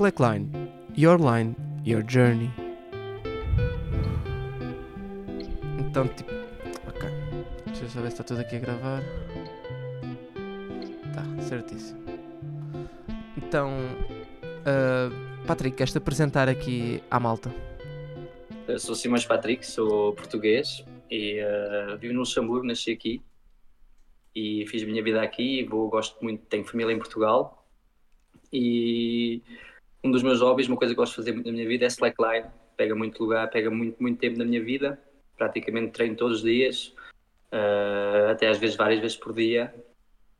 Slackline. Your line, your journey. Então, tipo. Ok. Deixa eu só ver se está tudo aqui a gravar. Tá, certíssimo. Então. Uh, Patrick, queres-te apresentar aqui à malta? Eu sou Simões Patrick, sou português e uh, vivo no Luxemburgo, nasci aqui e fiz a minha vida aqui. Vou, gosto muito, tenho família em Portugal e um dos meus hobbies, uma coisa que gosto de fazer muito na minha vida é slackline. Pega muito lugar, pega muito, muito tempo na minha vida. Praticamente treino todos os dias, uh, até às vezes várias vezes por dia.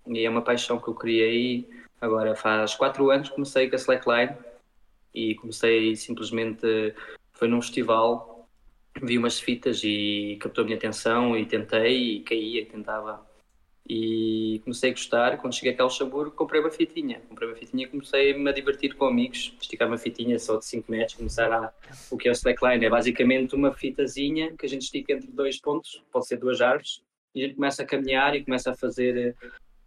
E é uma paixão que eu criei. Agora faz quatro anos que comecei com a slackline e comecei simplesmente foi num festival vi umas fitas e captou a minha atenção e tentei e caía, tentava e comecei a gostar. Quando cheguei ao Luxemburgo, comprei uma fitinha. Comprei uma fitinha e comecei-me a divertir com amigos. Esticar uma fitinha só de 5 metros, começar a. O que é o slackline? É basicamente uma fitazinha que a gente estica entre dois pontos, pode ser duas árvores, e a gente começa a caminhar e começa a fazer.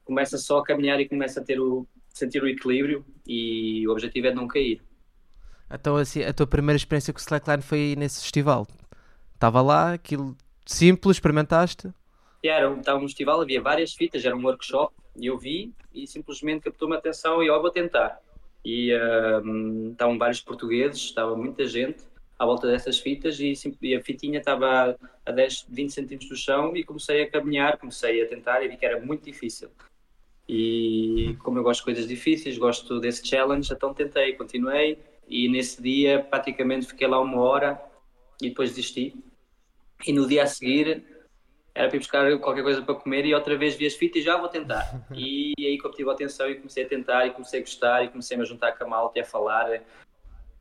Começa só a caminhar e começa a ter o, sentir o equilíbrio e o objetivo é não cair. Então, assim, a tua primeira experiência com o slackline foi nesse festival? Estava lá, aquilo simples, experimentaste? Era, estava um festival, havia várias fitas, era um workshop, e eu vi e simplesmente captou-me a atenção e eu vou tentar. E uh, estavam vários portugueses, estava muita gente à volta dessas fitas e, e a fitinha estava a 10, 20 centímetros do chão e comecei a caminhar, comecei a tentar e vi que era muito difícil. E como eu gosto de coisas difíceis, gosto desse challenge, então tentei, continuei e nesse dia praticamente fiquei lá uma hora e depois desisti. E no dia a seguir era para ir buscar qualquer coisa para comer e outra vez vi as fitas e já vou tentar. E aí que obtive a atenção e comecei a tentar e comecei a gostar e comecei -me a juntar com a malta e a falar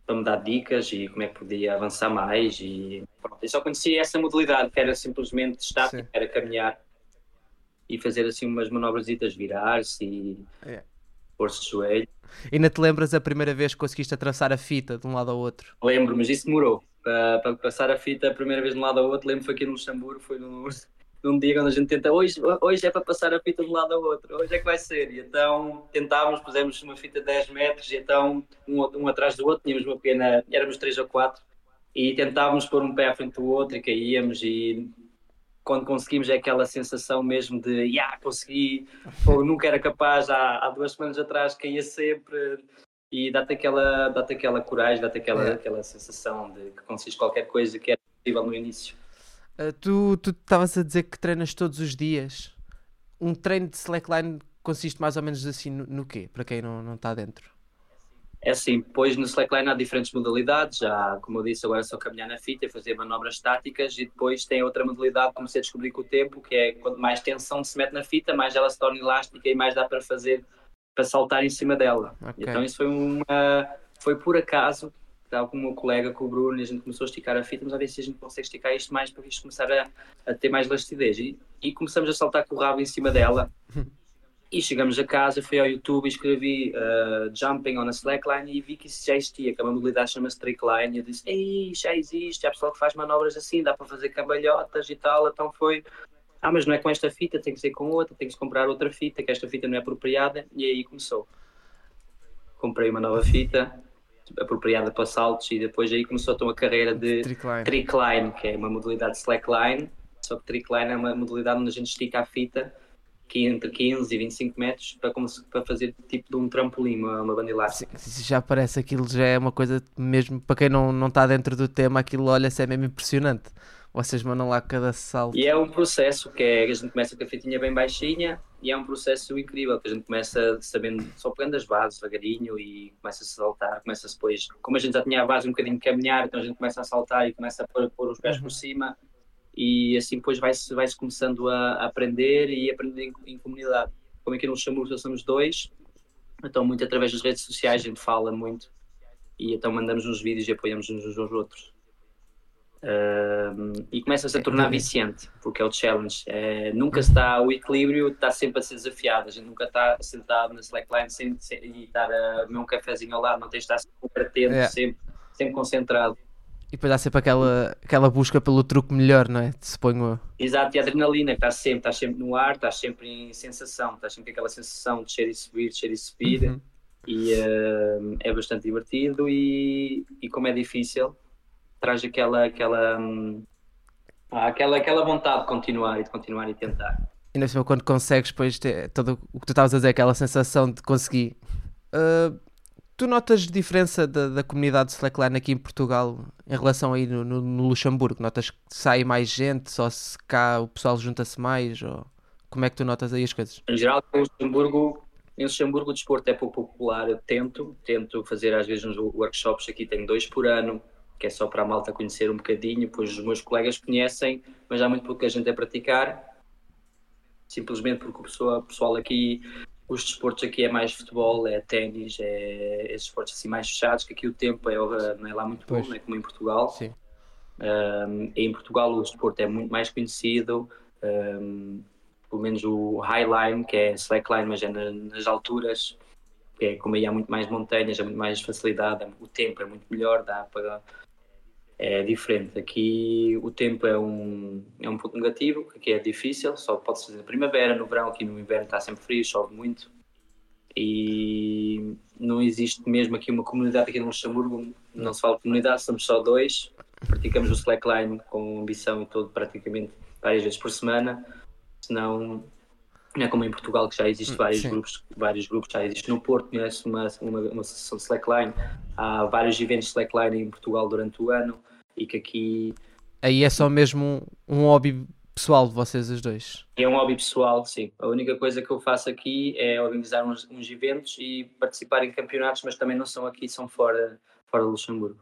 para me dar dicas e como é que podia avançar mais e pronto. Eu só conhecia essa modalidade que era simplesmente estático, era caminhar e fazer assim umas manobras, virar-se e é. pôr-se de joelho. E ainda te lembras a primeira vez que conseguiste atravessar a fita de um lado ao outro? Lembro, mas isso demorou. Para, para passar a fita a primeira vez de um lado ao outro, lembro foi aqui no Luxemburgo, foi no, num dia quando a gente tenta, hoje, hoje é para passar a fita de um lado ao outro, hoje é que vai ser. E então tentávamos, pusemos uma fita de 10 metros e então um, um atrás do outro, tínhamos uma pequena, éramos três ou quatro, e tentávamos pôr um pé à frente do outro e caíamos e quando conseguimos é aquela sensação mesmo de, yeah, consegui, ou nunca era capaz, há, há duas semanas atrás caía sempre, e dá-te aquela, dá aquela coragem, dá-te aquela, é. aquela sensação de que consegues qualquer coisa que era possível no início. Uh, tu estavas a dizer que treinas todos os dias. Um treino de slackline consiste mais ou menos assim no, no quê? Para quem não está dentro. É assim, depois no slackline há diferentes modalidades, já como eu disse, agora é só caminhar na fita e fazer manobras estáticas e depois tem outra modalidade, comecei a descobrir com o tempo, que é quanto mais tensão se mete na fita, mais ela se torna elástica e mais dá para fazer, para saltar em cima dela. Okay. Então isso foi uma, foi por acaso, com o meu colega, com o Bruno, a gente começou a esticar a fita, mas a ver se a gente consegue esticar isto mais para isto começar a, a ter mais elasticidez. E, e, começamos a saltar com o rabo em cima dela. E chegamos a casa, fui ao YouTube escrevi uh, Jumping on a Slackline e vi que isso já existia, que a modalidade chama-se Trickline. E eu disse, ei, já existe, há pessoal que faz manobras assim, dá para fazer cambalhotas e tal. Então foi, ah, mas não é com esta fita, tem que ser com outra, tem que comprar outra fita, que esta fita não é apropriada. E aí começou. Comprei uma nova fita, apropriada para saltos e depois aí começou então a carreira de trickline. trickline, que é uma modalidade de slackline, só que trickline é uma modalidade onde a gente estica a fita que entre 15 e 25 metros para, para fazer tipo de um trampolim, uma, uma banda elástica. Já parece aquilo, já é uma coisa mesmo, para quem não, não está dentro do tema, aquilo olha-se é mesmo impressionante. Vocês mandam lá cada salto. E é um processo que é, a gente começa com a fitinha bem baixinha e é um processo incrível, que a gente começa sabendo, só pegando as bases devagarinho e começa a saltar, começa-se depois, como a gente já tinha a base um bocadinho de caminhar, então a gente começa a saltar e começa a pôr, pôr os pés uhum. por cima e assim depois vai-se vai -se começando a, aprender e aprender em, em, comunidade. Como aqui no Luxemburgo somos dois, então muito através das redes sociais a gente fala muito e então mandamos uns vídeos e apoiamos uns aos outros. Uh, e começa-se a tornar viciante, porque é o challenge. É, nunca está, o equilíbrio está sempre a ser desafiado. A gente nunca está sentado na slackline sem, sem, e estar a beber um cafezinho ao lado, não tem de estar sempre atento, é. sempre, sempre concentrado. E depois há sempre aquela, aquela busca pelo truque melhor, não é? Se põe o... Exato, e a adrenalina que está sempre, está sempre no ar, está sempre em sensação, está sempre aquela sensação de descer e subir, descer e subir. Uhum. E uh, é bastante divertido e, e como é difícil, traz aquela, aquela, um, aquela, aquela vontade de continuar e de continuar e tentar. E na cima, quando consegues, depois todo o que tu estavas a dizer, aquela sensação de conseguir. Uh, tu notas diferença da, da comunidade slackline aqui em Portugal em relação aí no, no, no, Luxemburgo? Notas que sai mais gente, só se cá o pessoal junta-se mais? Ou como é que tu notas aí as coisas? Em geral, em Luxemburgo, em Luxemburgo o desporto é pouco popular. Eu tento, tento fazer às vezes uns workshops aqui, tenho dois por ano, que é só para a malta conhecer um bocadinho, pois os meus colegas conhecem, mas há muito pouca gente a praticar simplesmente porque o pessoal, o pessoal aqui, os desportos aqui é mais futebol, é ténis, é esses esportes assim mais fechados, que aqui o tempo é, não é lá muito bom, não é como em Portugal. Sim. Um, em Portugal o desporto é muito mais conhecido, um, pelo menos o highline, que é slackline, mas é na, nas alturas, que é como aí há muito mais montanhas, há muito mais facilidade, o tempo é muito melhor, dá para é diferente. Aqui o tempo é um, é um ponto negativo, aqui é difícil, só pode-se fazer primavera, no verão, aqui no inverno está sempre frio, chove muito. E não existe mesmo aqui uma comunidade aqui no Luxemburgo, não se fala comunidade, somos só dois. Praticamos o slackline com ambição e todo, praticamente várias vezes por semana. Senão, não é como em Portugal que já existe vários grupos, vários grupos já existe no Porto, conhece uma, uma, uma associação de slackline, há vários eventos de slackline em Portugal durante o ano e que aqui. Aí é só mesmo um, um hobby pessoal de vocês os dois? É um hobby pessoal, sim. A única coisa que eu faço aqui é organizar uns, uns eventos e participar em campeonatos, mas também não são aqui, são fora, fora de Luxemburgo.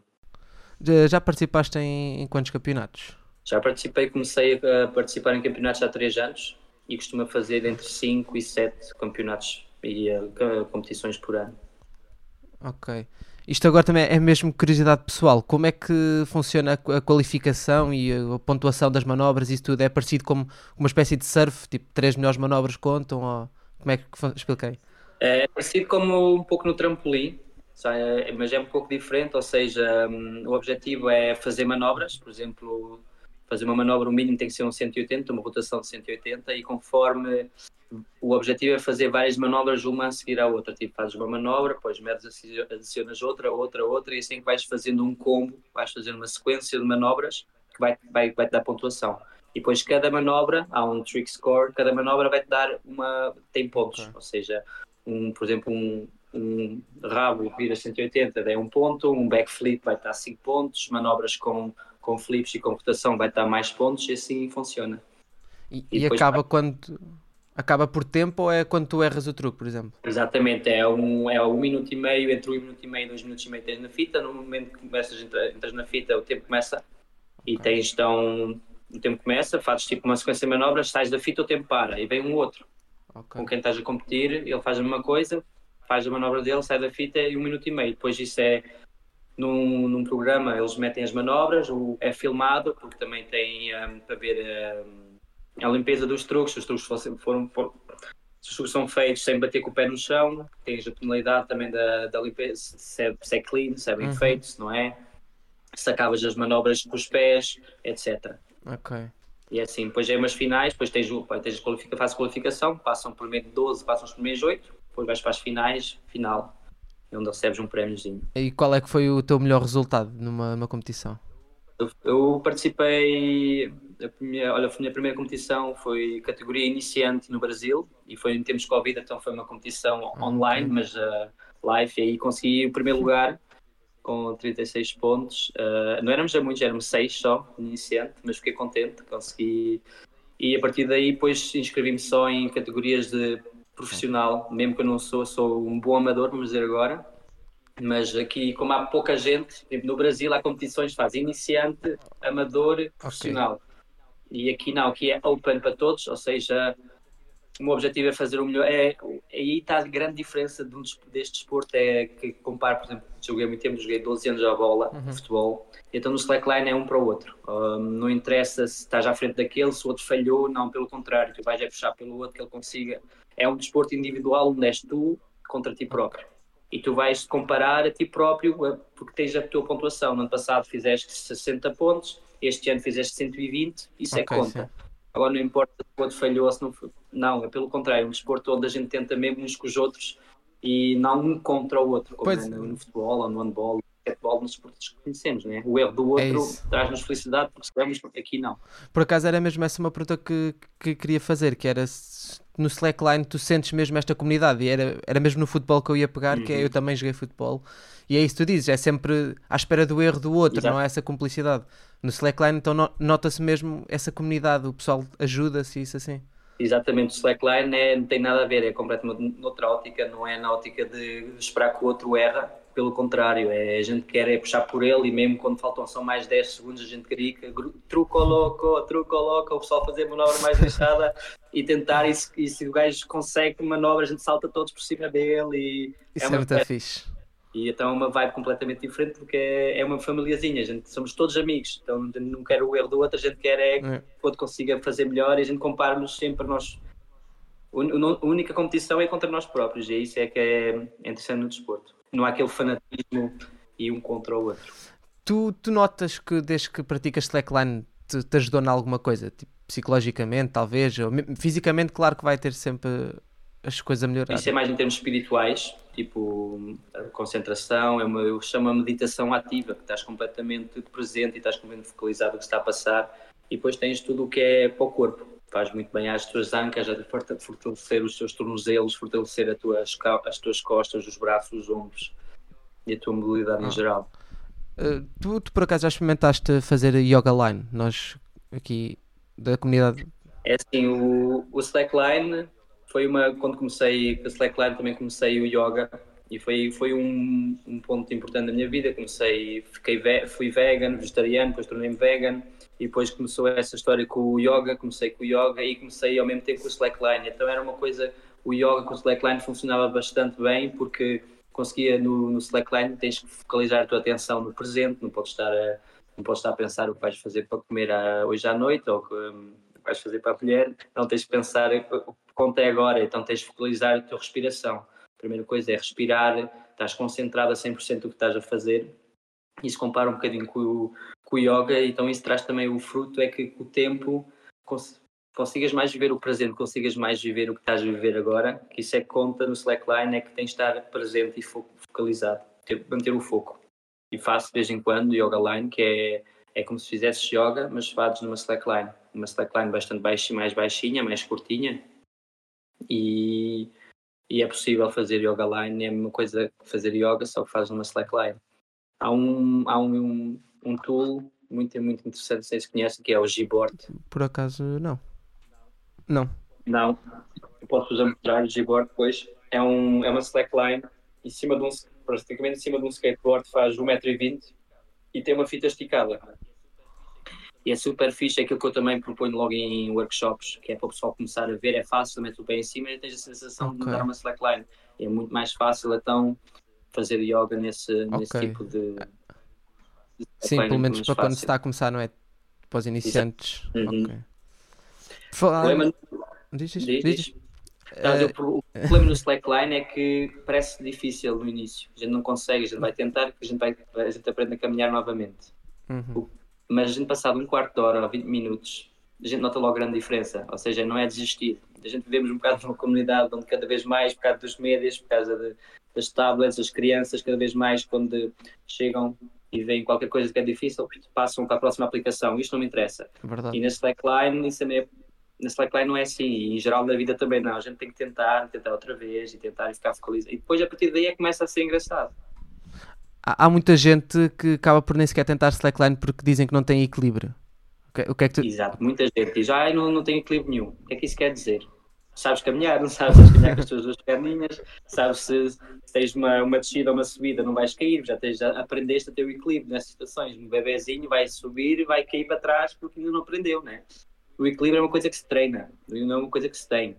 Já participaste em, em quantos campeonatos? Já participei, comecei a participar em campeonatos há três anos e costumo fazer entre 5 e 7 campeonatos e uh, competições por ano. Ok. Isto agora também é mesmo curiosidade pessoal. Como é que funciona a qualificação e a pontuação das manobras? Isso tudo é parecido como uma espécie de surf? Tipo, três melhores manobras contam? Ou... Como é que expliquei? É parecido como um pouco no trampolim, é, mas é um pouco diferente. Ou seja, um, o objetivo é fazer manobras, por exemplo, fazer uma manobra, o mínimo tem que ser um 180, uma rotação de 180, e conforme o objetivo é fazer várias manobras uma a seguir à outra. Tipo, fazes uma manobra, depois metes, adicionas outra, outra, outra, e assim vais fazendo um combo, vais fazendo uma sequência de manobras que vai, vai, vai te dar pontuação. E depois cada manobra, há um trick score, cada manobra vai te dar uma. tem pontos. Okay. Ou seja, um, por exemplo, um, um rabo vira 180 dá um ponto, um backflip vai dar 5 pontos, manobras com com flips e com rotação vai dar mais pontos e assim funciona. E, e, e acaba vai... quando acaba por tempo ou é quando tu erras o truque, por exemplo? Exatamente, é um, é um minuto e meio, entre um minuto e meio e dois minutos e meio tens na fita, no momento que começas, entras na fita o tempo começa e okay. tens então, o tempo começa, fazes tipo uma sequência de manobras, sais da fita o tempo para e vem um outro. Okay. Com quem estás a competir, ele faz a mesma coisa, faz a manobra dele, sai da fita e um minuto e meio. Depois isso é num, num programa eles metem as manobras, o, é filmado, porque também tem um, para ver um, a limpeza dos truques, os truques foram, foram, foram os truques são feitos sem bater com o pé no chão, tens a penalidade também da, da limpeza, se é, se é clean, se é bem uhum. feito, se não é, se acabas as manobras com os pés, etc. Ok. E é assim, depois é umas finais, depois tens, tens qualifica, faz qualificação, passam primeiro 12, passam os primeiros 8, depois vais para as finais, final onde recebes um prémiozinho. E qual é que foi o teu melhor resultado numa, numa competição? Eu, eu participei, a minha, olha, a minha primeira competição foi categoria iniciante no Brasil e foi em termos de Covid, então foi uma competição ah, online, okay. mas uh, live, e aí consegui o primeiro lugar com 36 pontos. Uh, não éramos já muitos, éramos 6 só, iniciante, mas fiquei contente, consegui. E a partir daí, depois inscrevi-me só em categorias de profissional, mesmo que eu não sou, sou um bom amador, vamos dizer agora. Mas aqui, como há pouca gente, no Brasil há competições faz iniciante, amador, profissional. Okay. E aqui não, aqui é open para todos, ou seja, o meu objetivo é fazer o melhor. É, aí está a grande diferença de um, deste desporto, é que comparo, por exemplo, joguei muito tempo, joguei 12 anos a bola, uhum. futebol, então no slackline é um para o outro. Um, não interessa se estás à frente daquele, se o outro falhou, não, pelo contrário, tu vais é puxar pelo outro que ele consiga é um desporto individual onde és tu contra ti próprio. E tu vais comparar a ti próprio eh, porque tens a tua pontuação. No ano passado fizeste 60 pontos, este ano fizeste 120, isso é okay, é conta. Sim. Agora não importa se o outro falhou ou se não Não, é pelo contrário, é um desporto onde a gente tenta mesmo uns com os outros e não um contra o outro, como Pois. é no, no futebol ou no handball, nos esportes que conhecemos, né? O erro do É outro isso. traz-nos felicidade porque sabemos aqui não. Por acaso era mesmo essa uma pergunta que, que queria fazer, que era no slackline tu sentes mesmo esta comunidade, e era, era mesmo no futebol que eu ia pegar, que é Uhum. eu também joguei futebol, e é isso que tu dizes, é sempre à espera do erro do outro, Exato. não é essa cumplicidade. No slackline então no- nota-se mesmo essa comunidade, o pessoal ajuda-se e isso assim. Exatamente, o slackline é, não tem nada a ver, é completamente noutra ótica, não é na ótica de esperar que o outro erra, pelo contrário, é, a gente quer é puxar por ele e mesmo quando faltam só mais 10 segundos a gente grita, gru- truco louco, truco louco, o pessoal fazer manobra mais deixada e tentar, e se, e se o gajo consegue manobra a gente salta todos por cima dele e Isso é, uma muito festa. fixe. E então é uma vibe completamente diferente porque é, é uma famíliazinha, a gente, somos todos amigos, então não quer o erro do outro, a gente quer é que É. o outro consiga fazer melhor e a gente compara-nos sempre nós. A única competição é contra nós próprios e isso é que é interessante no desporto. Não há aquele fanatismo e um contra o outro. Tu, tu notas que desde que praticas slackline te, te ajudou em alguma coisa? Tipo, psicologicamente, talvez, ou me- fisicamente, claro que vai ter sempre as coisas a melhorar. Isso é mais em termos espirituais, tipo a concentração, é uma, eu chamo a meditação ativa, que estás completamente presente e estás completamente focalizado no que está a passar e depois tens tudo o que é para o corpo. Faz muito bem às tuas ancas, a forta- fortalecer os teus tornozelos, fortalecer a tua, esca- as tuas costas, os braços, os ombros e a tua mobilidade Ah. em geral. Uh, tu, tu por acaso já experimentaste fazer yoga line? Nós aqui da comunidade. É assim, o, o slackline foi uma. Quando comecei com a slackline também comecei o yoga e foi, foi um, um ponto importante da minha vida. Comecei, fiquei ve- fui vegan, vegetariano, depois tornei-me vegan e depois começou essa história com o yoga. Comecei com o yoga e comecei ao mesmo tempo com o slackline. Então era uma coisa. O yoga com o slackline funcionava bastante bem porque conseguia no, no slackline tens que focalizar a tua atenção no presente, não podes estar a, não podes estar a pensar o que vais fazer para comer à- hoje à noite ou que, que vais fazer para a mulher, não tens que pensar o quanto é agora, então tens de focalizar a tua respiração. A primeira coisa é respirar, estás concentrado a 100% do que estás a fazer. Isso compara um bocadinho com o, com o yoga, então isso traz também o fruto, é que com o tempo cons- consigas mais viver o presente, consigas mais viver o que estás a viver agora, que isso é que conta no slackline, é que tens de estar presente e fo- focalizado, ter, manter o foco. E faço de vez em quando yoga line, que é, é como se fizesses yoga, mas fazes numa slackline. Uma slackline bastante baixinha, mais baixinha, mais curtinha. E, e é possível fazer yoga line, é a mesma coisa que fazer yoga, só que fazes numa slackline. Há um, há um, um, um tool muito, muito interessante, não sei se conhecem, que é o Gboard. Por acaso, não. Não. Não, eu posso usar mostrar o Gboard depois. É, um, é uma slackline em cima de um, praticamente em cima de um skateboard, faz 1,20m e tem uma fita esticada. E é super fixe, é aquilo que eu também proponho logo em workshops, que é para o pessoal começar a ver, é fácil, metes o pé em cima e tens a sensação de Ok. mudar uma slackline. É muito mais fácil então fazer yoga nesse, nesse Ok. tipo de. de Sim, slackline, pelo menos para quando se fácil. está a começar, não é? Para os iniciantes. Uhum. Ok. O Falar... problema, Diz, diz, diz, diz. diz. Não, o pro- o problema no slackline é que parece difícil no início. A gente não consegue, a gente vai tentar, a gente, vai, a gente aprende a caminhar novamente. uhum. Mas a gente passado um quarto de hora ou 20 minutos, a gente nota logo grande diferença. Ou seja, não é desistir. A gente vivemos um bocado numa comunidade onde cada vez mais, por causa dos médias, por causa de- das tablets, as crianças, cada vez mais, quando chegam e veem qualquer coisa que é difícil, passam para a próxima aplicação. Isto não me interessa. Verdade. E na slackline, isso também é, na slackline não é assim, e em geral na vida também não. A gente tem que tentar, tentar outra vez e tentar e ficar focalizado. E depois a partir daí é que começa a ser engraçado. Há, há muita gente que acaba por nem sequer tentar slackline porque dizem que não tem equilíbrio. O que, o que é que tu... Exato, muita gente diz, ai, não, não tenho equilíbrio nenhum. O que é que isso quer dizer? Sabes caminhar, não sabes, sabes caminhar com as tuas duas perninhas, sabes se, se tens uma, uma descida ou uma subida, não vais cair, já, tens, já aprendeste a ter o equilíbrio nessas situações. Um bebezinho vai subir e vai cair para trás porque ainda não aprendeu, né? O equilíbrio é uma coisa que se treina, não é uma coisa que se tem.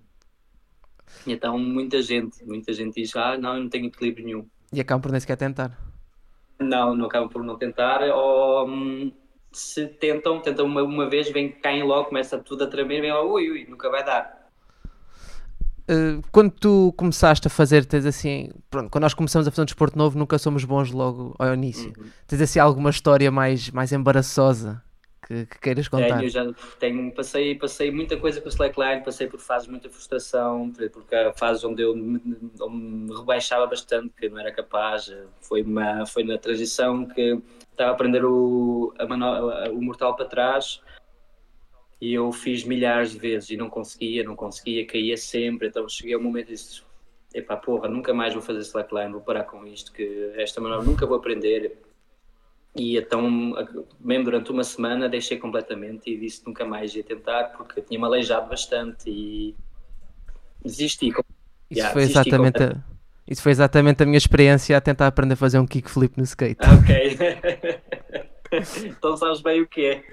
Então muita gente, muita gente diz, ah, não, eu não tenho equilíbrio nenhum. E acabam por nem sequer tentar. Não, não acabam por não tentar, ou hum, se tentam, tentam uma, uma vez, vem, caem logo, começa tudo a tremer, vem logo, ui, ui, nunca vai dar. Uh, quando tu começaste a fazer, tens assim, pronto, quando nós começamos a fazer um desporto novo, nunca somos bons logo ao início. Uhum. Tens assim alguma história mais, mais embaraçosa que, que queiras contar. Tenho, já tenho, passei, passei muita coisa com o slackline, passei por fases de muita frustração, porque a fase onde eu me, onde me rebaixava bastante, que não era capaz, foi, uma, foi na transição que estava a aprender o, a o mortal para trás e eu fiz milhares de vezes e não conseguia, não conseguia, caía sempre, então cheguei ao momento e disse, epá, porra, nunca mais vou fazer slackline, vou parar com isto, que esta manobra nunca vou aprender, e então, mesmo durante uma semana, deixei completamente e disse nunca mais ia tentar porque tinha-me aleijado bastante e desisti. Isso, yeah, foi desisti exatamente a, isso foi exatamente a minha experiência a tentar aprender a fazer um kickflip no skate. Ah, ok. então sabes bem o que é.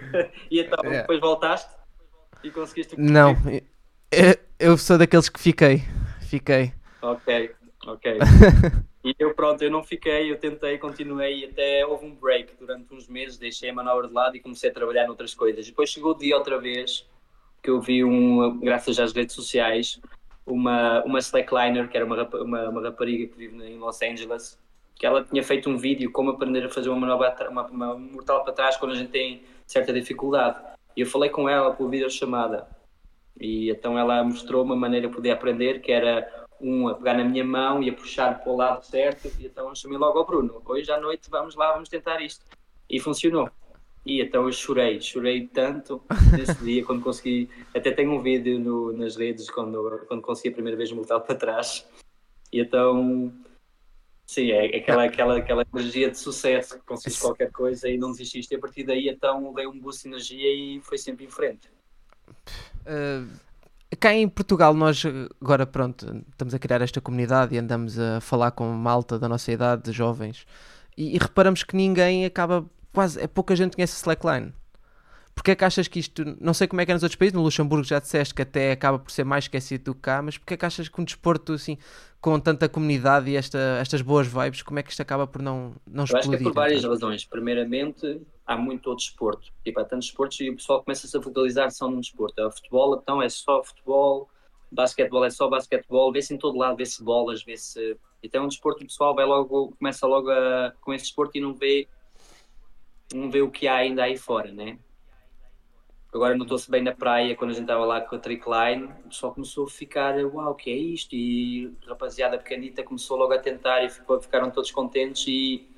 E então, é. depois voltaste e conseguiste o Não, eu, eu sou daqueles que fiquei. Fiquei. Ok, ok. E eu, pronto, eu não fiquei, eu tentei, continuei, até houve um break durante uns meses, deixei a manobra de lado e comecei a trabalhar noutras coisas. Depois chegou o dia outra vez que eu vi, um, graças às redes sociais, uma, uma slackliner, que era uma, uma, uma rapariga que vive em Los Angeles, que ela tinha feito um vídeo como aprender a fazer uma manobra, uma, uma mortal para trás quando a gente tem certa dificuldade. E eu falei com ela por videochamada. E então ela mostrou uma maneira de poder aprender, que era um a pegar na minha mão e a puxar para o lado certo, e então eu chamei logo ao Bruno, hoje à noite vamos lá, vamos tentar isto. E funcionou. E então eu chorei, chorei tanto nesse dia quando consegui, até tenho um vídeo no, nas redes quando, quando consegui a primeira vez voltar para trás. E então, sim, é aquela, aquela, aquela energia de sucesso, que qualquer coisa e não desististe. E a partir daí então dei um boost de energia e foi sempre em frente. Uh cá em Portugal nós agora pronto estamos a criar esta comunidade e andamos a falar com malta da nossa idade, de jovens, e, e reparamos que ninguém acaba quase, é pouca gente conhece slackline. Porque é que achas que isto, não sei como é que é nos outros países, no Luxemburgo já disseste que até acaba por ser mais esquecido do que cá, mas porque é que achas que um desporto assim, com tanta comunidade e esta, estas boas vibes, como é que isto acaba por não, não explodir? Eu acho que é por várias então? razões. Primeiramente, há muito outro desporto. Tipo, há tantos desportos e o pessoal começa-se a focalizar só num desporto. O futebol, então, é só futebol, basquetebol é só basquetebol, vê-se em todo lado, vê-se bolas, vê-se... Então, um desporto, o pessoal vai logo, começa logo a, com esse desporto e não vê, não vê o que há ainda aí fora, né? Agora notou-se bem na praia, quando a gente estava lá com a trickline, só começou a ficar, uau, o que é isto? E a rapaziada pequenita começou logo a tentar e ficou, ficaram todos contentes e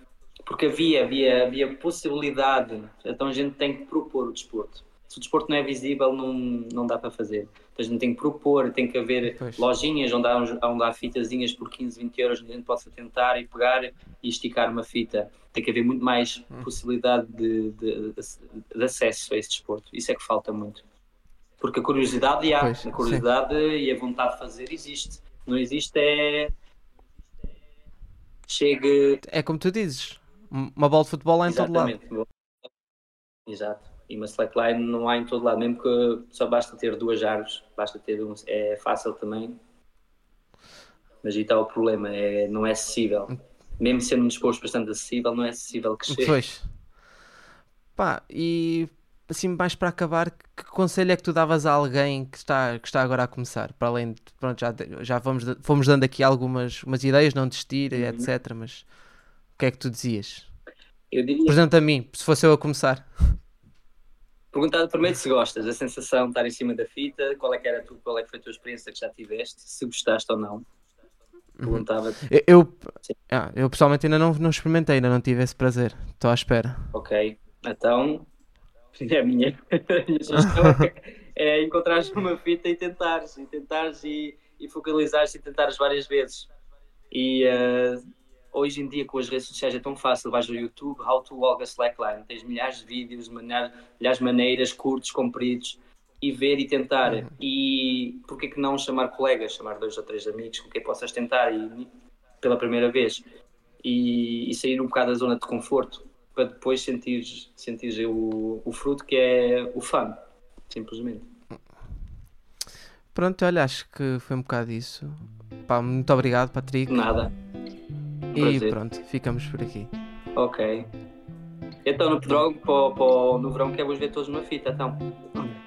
porque havia, havia, havia possibilidade, então a gente tem que propor o desporto. Se o desporto não é visível, não, não dá para fazer. Então a gente tem que propor, tem que haver pois. lojinhas onde há, onde há fitazinhas por 15, 20 euros, onde a gente possa tentar e pegar e esticar uma fita. Tem que haver muito mais hum. possibilidade de, de, de, de, acesso a esse desporto. Isso é que falta muito. Porque a curiosidade há, pois, a curiosidade sim. e a vontade de fazer existe. Não existe é. Chega. É como tu dizes, uma bola de futebol há em Exatamente. todo lado. Exato. E uma slackline não há em todo lado, mesmo que só basta ter duas árvores, basta ter um, é fácil também. Mas aí está o problema, é, não é acessível. Mesmo sendo um disposto bastante acessível, não é acessível que chegue. Pois. Pá, e assim mais para acabar, que conselho é que tu davas a alguém que está, que está agora a começar? Para além de, pronto, já, já vamos, fomos dando aqui algumas umas ideias, não desistir, uhum. etc. Mas que é que tu dizias? Eu diria... Presente a mim, se fosse eu a começar. Perguntar primeiro se gostas, a sensação de estar em cima da fita, qual é que era tu, qual é que foi a tua experiência que já tiveste, se gostaste ou não. Uhum. Perguntava. Eu, eu, ah, eu pessoalmente ainda não, não experimentei, ainda não tive esse prazer. Estou à espera. Ok, então é a minha, a minha sugestão é encontrares uma fita e tentares, e tentares e, e focalizares e tentares várias vezes. E uh, hoje em dia com as redes sociais é tão fácil, vais ao YouTube, How to Walk a Slackline, tens milhares de vídeos, milhares de maneiras, curtos, compridos, e ver e tentar. Uhum. E por que não chamar colegas, chamar dois ou três amigos com quem possas tentar e, pela primeira vez e, e, sair um bocado da zona de conforto para depois sentir, sentir o, o fruto que é o fã, simplesmente. Pronto, olha, acho que foi um bocado isso. Pá, muito obrigado, Patrick. Nada. E pronto, ficamos por aqui. Ok. Então no, para, para, no verão quero ver todos numa fita, então.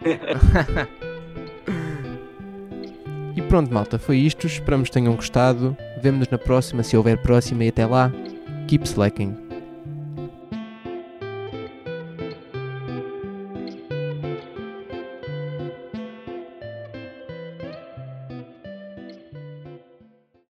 e pronto, malta, foi isto. Esperamos que tenham gostado. Vemo-nos na próxima, se houver próxima, e até lá, keep slacking.